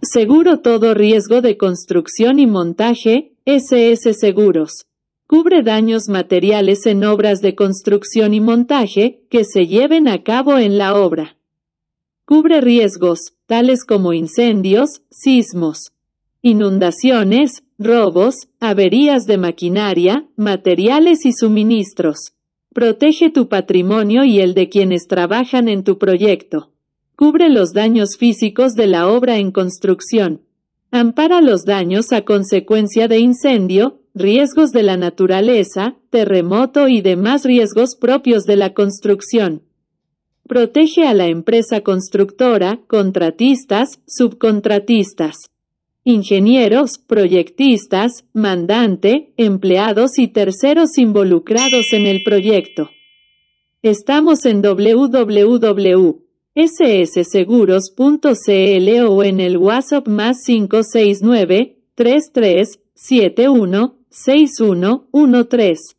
Seguro todo riesgo de construcción y montaje, SS Seguros. Cubre daños materiales en obras de construcción y montaje que se lleven a cabo en la obra. Cubre riesgos, tales como incendios, sismos, inundaciones, robos, averías de maquinaria, materiales y suministros. Protege tu patrimonio y el de quienes trabajan en tu proyecto. Cubre los daños físicos de la obra en construcción. Ampara los daños a consecuencia de incendio, riesgos de la naturaleza, terremoto y demás riesgos propios de la construcción. Protege a la empresa constructora, contratistas, subcontratistas, ingenieros, proyectistas, mandante, empleados y terceros involucrados en el proyecto. Estamos en www ssseguros.cl o en el WhatsApp más 569 33 71 6113.